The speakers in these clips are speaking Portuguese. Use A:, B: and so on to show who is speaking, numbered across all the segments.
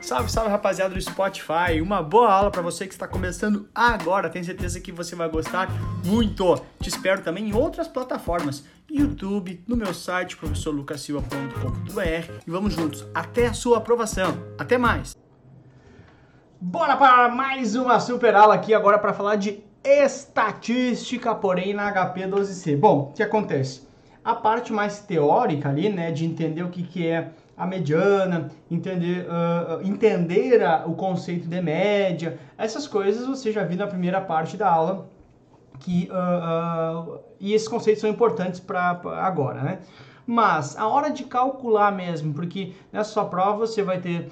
A: Salve, salve rapaziada do Spotify. Uma boa aula para você que está começando agora. Tenho certeza que você vai gostar muito. Te espero também em outras plataformas, YouTube, no meu site professorlucasilva.com.br e vamos juntos até a sua aprovação. Até mais. Bora para mais uma super aula aqui agora para falar de estatística, porém na HP12C. Bom, o que acontece? A parte mais teórica ali, né, de entender o que, que é a mediana, entender, uh, entender a, o conceito de média, essas coisas você já viu na primeira parte da aula, que, uh, uh, e esses conceitos são importantes para agora, né? Mas a hora de calcular mesmo, porque nessa sua prova você vai ter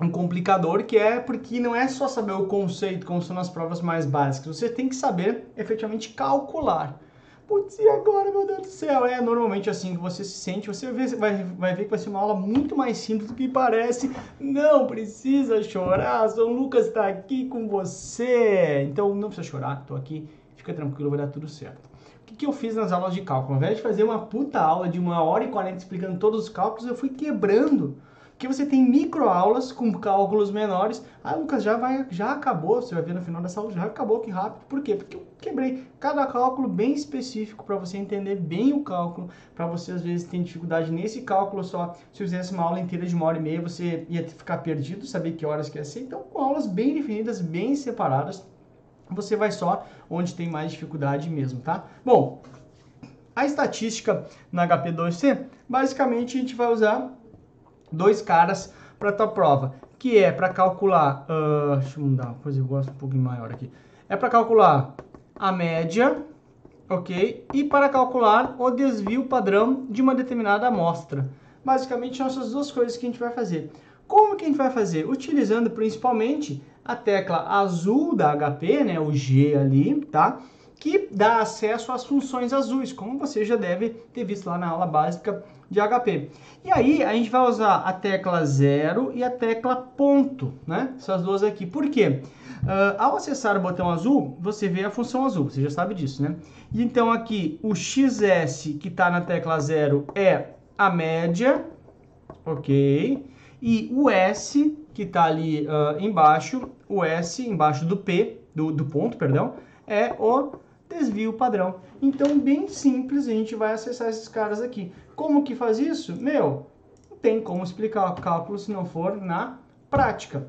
A: um complicador que é porque não é só saber o conceito, como são nas provas mais básicas, você tem que saber efetivamente calcular. Putz, e agora, meu Deus do céu? É normalmente assim que você se sente, você vai, vai ver que vai ser uma aula muito mais simples do que parece. Não precisa chorar, São Lucas está aqui com você. Então não precisa chorar, estou aqui, fica tranquilo, vai dar tudo certo. O que, que eu fiz nas aulas de cálculo? Ao invés de fazer uma puta aula de uma hora e quarenta explicando todos os cálculos, eu fui quebrando que você tem microaulas com cálculos menores. Ah, Lucas, já vai, já acabou, você vai ver no final dessa aula, já acabou, que rápido. Por quê? Porque eu quebrei cada cálculo bem específico para você entender bem o cálculo, para você às vezes ter dificuldade nesse cálculo só. Se eu fizesse uma aula inteira de uma hora e meia, você ia ficar perdido, saber que horas que ia ser. Então, com aulas bem definidas, bem separadas, você vai só onde tem mais dificuldade mesmo, tá? Bom, a estatística na HP2C, basicamente a gente vai usar dois caras para tua prova, que é para calcular, uh, deixa eu mudar, pois eu gosto um pouquinho maior aqui, é para calcular a média, ok, e para calcular o desvio padrão de uma determinada amostra. Basicamente são essas duas coisas que a gente vai fazer. Como que a gente vai fazer? Utilizando principalmente a tecla azul da HP, né, o G ali, tá? Que dá acesso às funções azuis, como você já deve ter visto lá na aula básica de HP. E aí a gente vai usar a tecla zero e a tecla ponto, né? Essas duas aqui. Por quê? Uh, ao acessar o botão azul, você vê a função azul, você já sabe disso, né? E então aqui o XS que está na tecla zero é a média, ok? E o S que está ali uh, embaixo, o S embaixo do P, do, do ponto, perdão, é o desvio padrão. Então, bem simples, a gente vai acessar esses caras aqui. Como que faz isso? Meu, não tem como explicar o cálculo se não for na prática.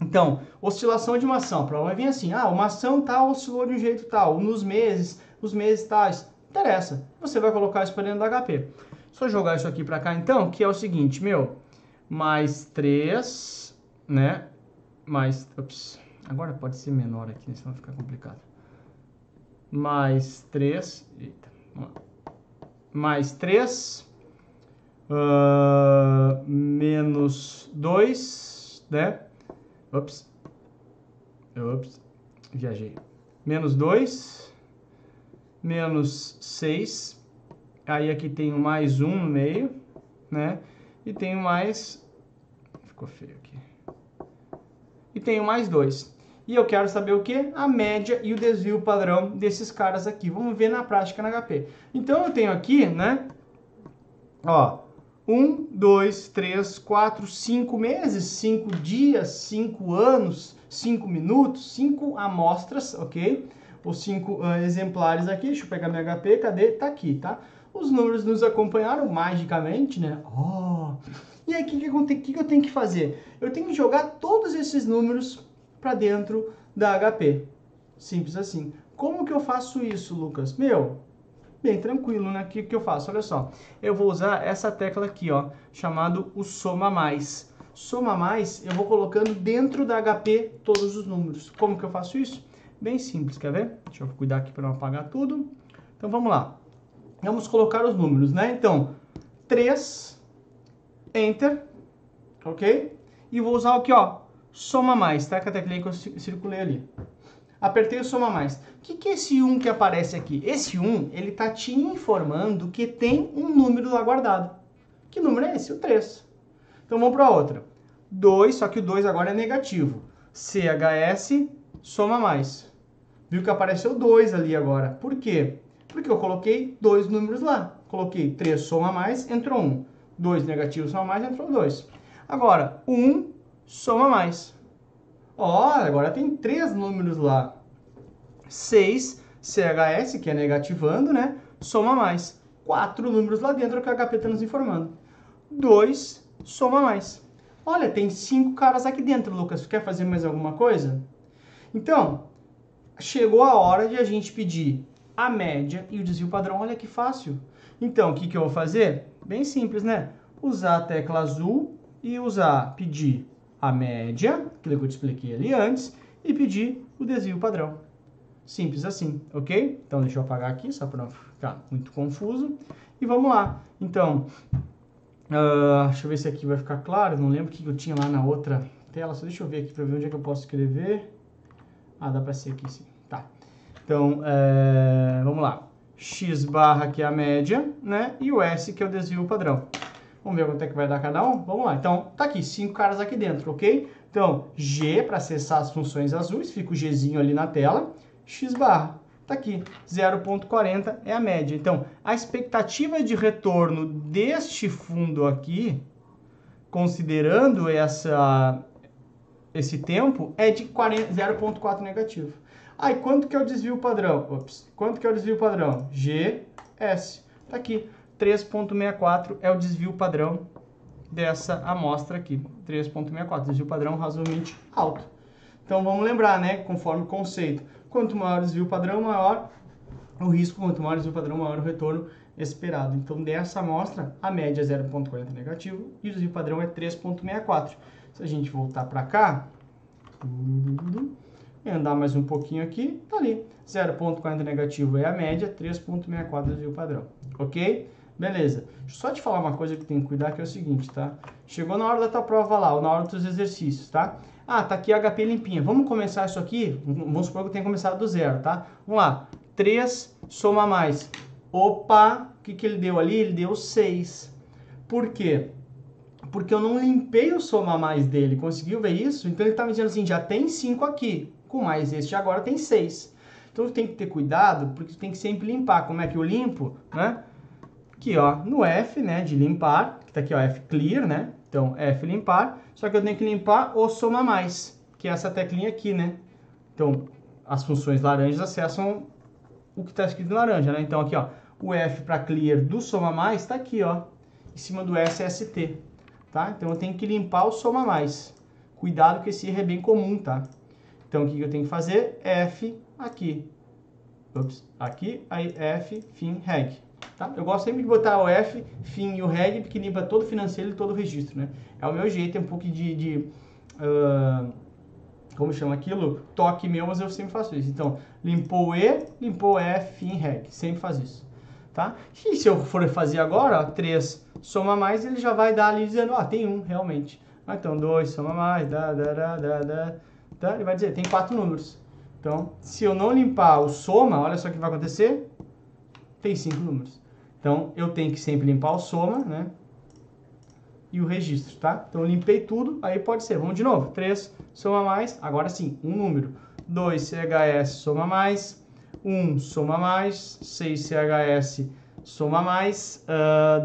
A: Então, oscilação de uma ação. A vai vir assim, ah, uma ação tal oscilou de um jeito tal, nos meses, os meses tais. Interessa. Você vai colocar isso para dentro do HP. Só jogar isso aqui para cá então, que é o seguinte, meu, mais 3, né, mais, ups, agora pode ser menor aqui, senão fica complicado mais 3, eita, mais 3, uh, ah, menos 2, né? Ups, ups, viajei. Menos 2, menos 6, aí aqui tenho mais 1 no meio, né? E tenho mais, ficou feio aqui, e tenho mais 2 e eu quero saber o que? A média e o desvio padrão desses caras aqui. Vamos ver na prática na HP. Então eu tenho aqui, né? Ó, 1, 2, 3, 4, 5 meses, 5 dias, 5 anos, 5 minutos, 5 amostras, ok? Os 5 uh, ah, exemplares aqui, deixa eu pegar minha HP, cadê? Tá aqui, tá? Os números nos acompanharam magicamente, né? Oh. E aí, o que, que, eu tenho que fazer? Eu tenho que jogar todos esses números para dentro da HP. Simples assim. Como que eu faço isso, Lucas? Meu, bem tranquilo, né? O que, que eu faço? Olha só, eu vou usar essa tecla aqui, ó, chamado o soma mais. Soma mais, eu vou colocando dentro da HP todos os números. Como que eu faço isso? Bem simples, quer ver? Deixa eu cuidar aqui para não apagar tudo. Então vamos lá. Vamos colocar os números, né? Então, 3, Enter, ok? E vou usar aqui, ó, soma mais, tá? Teclinha que eu circulei ali. Apertei o soma mais. O que, que é esse 1 que aparece aqui? Esse 1, ele tá te informando que tem um número lá guardado. Que número é esse? O 3. Então vamos para outra. 2, só que o 2 agora é negativo. CHS, soma mais. Viu que apareceu 2 ali agora. Por quê? Porque eu coloquei dois números lá. Coloquei 3 soma mais, entrou 1. 2 negativo soma mais, entrou 2. Agora, 1 soma mais. Ó, agora tem três números lá. 6 CHS, que é negativando, né? Soma mais. Quatro números lá dentro que o HP está nos informando. 2 soma mais. Olha, tem cinco caras aqui dentro, Lucas. Quer fazer mais alguma coisa? Então, chegou a hora de a gente pedir a média e o desvio padrão. Olha que fácil. Então, o que, que eu vou fazer? Bem simples, né? Usar a tecla azul e usar, pedir a média, aquilo que eu te expliquei ali antes, e pedir o desvio padrão. Simples assim, ok? Então, deixa eu apagar aqui, só para não ficar muito confuso. E vamos lá. Então, uh, deixa eu ver se aqui vai ficar claro. Não lembro o que eu tinha lá na outra tela. Só deixa eu ver aqui para ver onde é que eu posso escrever. Ah, dá para ser aqui sim. Tá. Então, é, vamos lá. X barra, que é a média, né? E o S, que é o desvio padrão. Vamos ver quanto é que vai dar cada um? Vamos lá. Então, tá aqui, cinco caras aqui dentro, ok? Então, G, para acessar as funções azuis, fica o Gzinho ali na tela. X barra, tá aqui, 0.40 é a média. Então, a expectativa de retorno deste fundo aqui, considerando essa, esse tempo, é de 0.4 negativo. Aí, quanto que é o desvio padrão? Ops, quanto que é o desvio padrão? GS. Tá aqui, 3.64 é o desvio padrão dessa amostra aqui. 3.64, desvio padrão razoavelmente alto. Então, vamos lembrar, né, conforme o conceito. Quanto maior o desvio padrão, maior o risco, quanto maior o desvio padrão, maior o retorno esperado. Então, dessa amostra, a média é 0.40 negativo e o desvio padrão é 3.64. Se a gente voltar para cá e andar mais um pouquinho aqui, tá ali. 0,40 negativo é a média, 3,64 desvio padrão. Ok? Beleza. Deixa eu só te falar uma coisa que tem que cuidar, que é o seguinte, tá? Chegou na hora da tua prova lá, ou na hora dos exercícios, tá? Ah, tá aqui a HP limpinha. Vamos começar isso aqui? Vamos supor que eu tenha começado do zero, tá? Vamos lá. 3 soma mais. Opa, o que, que ele deu ali? Ele deu 6. Por quê? Porque eu não limpei o soma mais dele. Conseguiu ver isso? Então ele está me dizendo assim, já tem 5 aqui com mais este agora tem 6. Então tu tem que ter cuidado, porque tu tem que sempre limpar. Como é que eu limpo, né? Aqui, ó, no F, né, de limpar, que tá aqui, ó, F clear, né? Então, F limpar, só que eu tenho que limpar o soma mais, que é essa teclinha aqui, né? Então, as funções laranjas acessam o que está escrito em laranja, né? Então, aqui, ó, o F para clear do soma mais está aqui, ó, em cima do SST, tá? Então, eu tenho que limpar o soma mais. Cuidado que esse erro é bem comum, tá? Então, o que eu tenho que fazer? F aqui. Ups, aqui, aí F, fim, reg. Tá? Eu gosto sempre de botar o F, fim e o reg, porque limpa todo o financeiro e todo o registro, né? É o meu jeito, é um pouco de... de uh, como chama aquilo? Toque meu, mas eu sempre faço isso. Então, limpou E, limpou F, fim, reg. Sempre faz isso. Tá? E se eu for fazer agora, ó, 3 soma mais, ele já vai dar ali dizendo, ó, tem um, realmente. Ah, então, 2 soma mais, dá, dá, dá, dá, dá. Ele vai dizer, tem quatro números. Então, se eu não limpar o soma, olha só o que vai acontecer. Tem cinco números. Então, eu tenho que sempre limpar o soma, né? E o registro, tá? Então, limpei tudo, aí pode ser. Vamos de novo. 3 soma mais, agora sim, um número. 2 CHS soma mais. 1 um, soma mais. 6 CHS soma mais.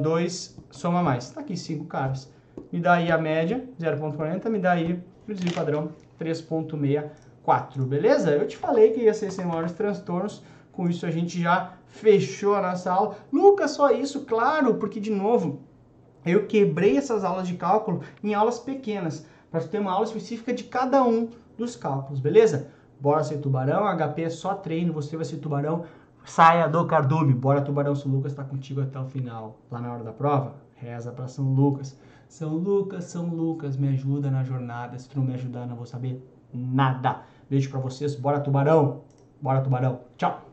A: 2 uh, soma mais. Tá aqui, cinco caras. Me dá aí a média, 0.40, me dá aí o desvio padrão 3.64, beleza? Eu te falei que ia ser sem maiores transtornos, com isso a gente já fechou a nossa aula. Lucas, só isso? Claro, porque de novo, eu quebrei essas aulas de cálculo em aulas pequenas, para ter uma aula específica de cada um dos cálculos, beleza? Bora ser tubarão, HP é só treino, você vai ser tubarão, saia do cardume, bora tubarão, São Lucas está contigo até o final, lá na hora da prova, reza para São Lucas. São Lucas, São Lucas, me ajuda na jornada. Se tu não me ajudar, não vou saber nada. Beijo para vocês. Bora, tubarão. Bora, tubarão. Tchau.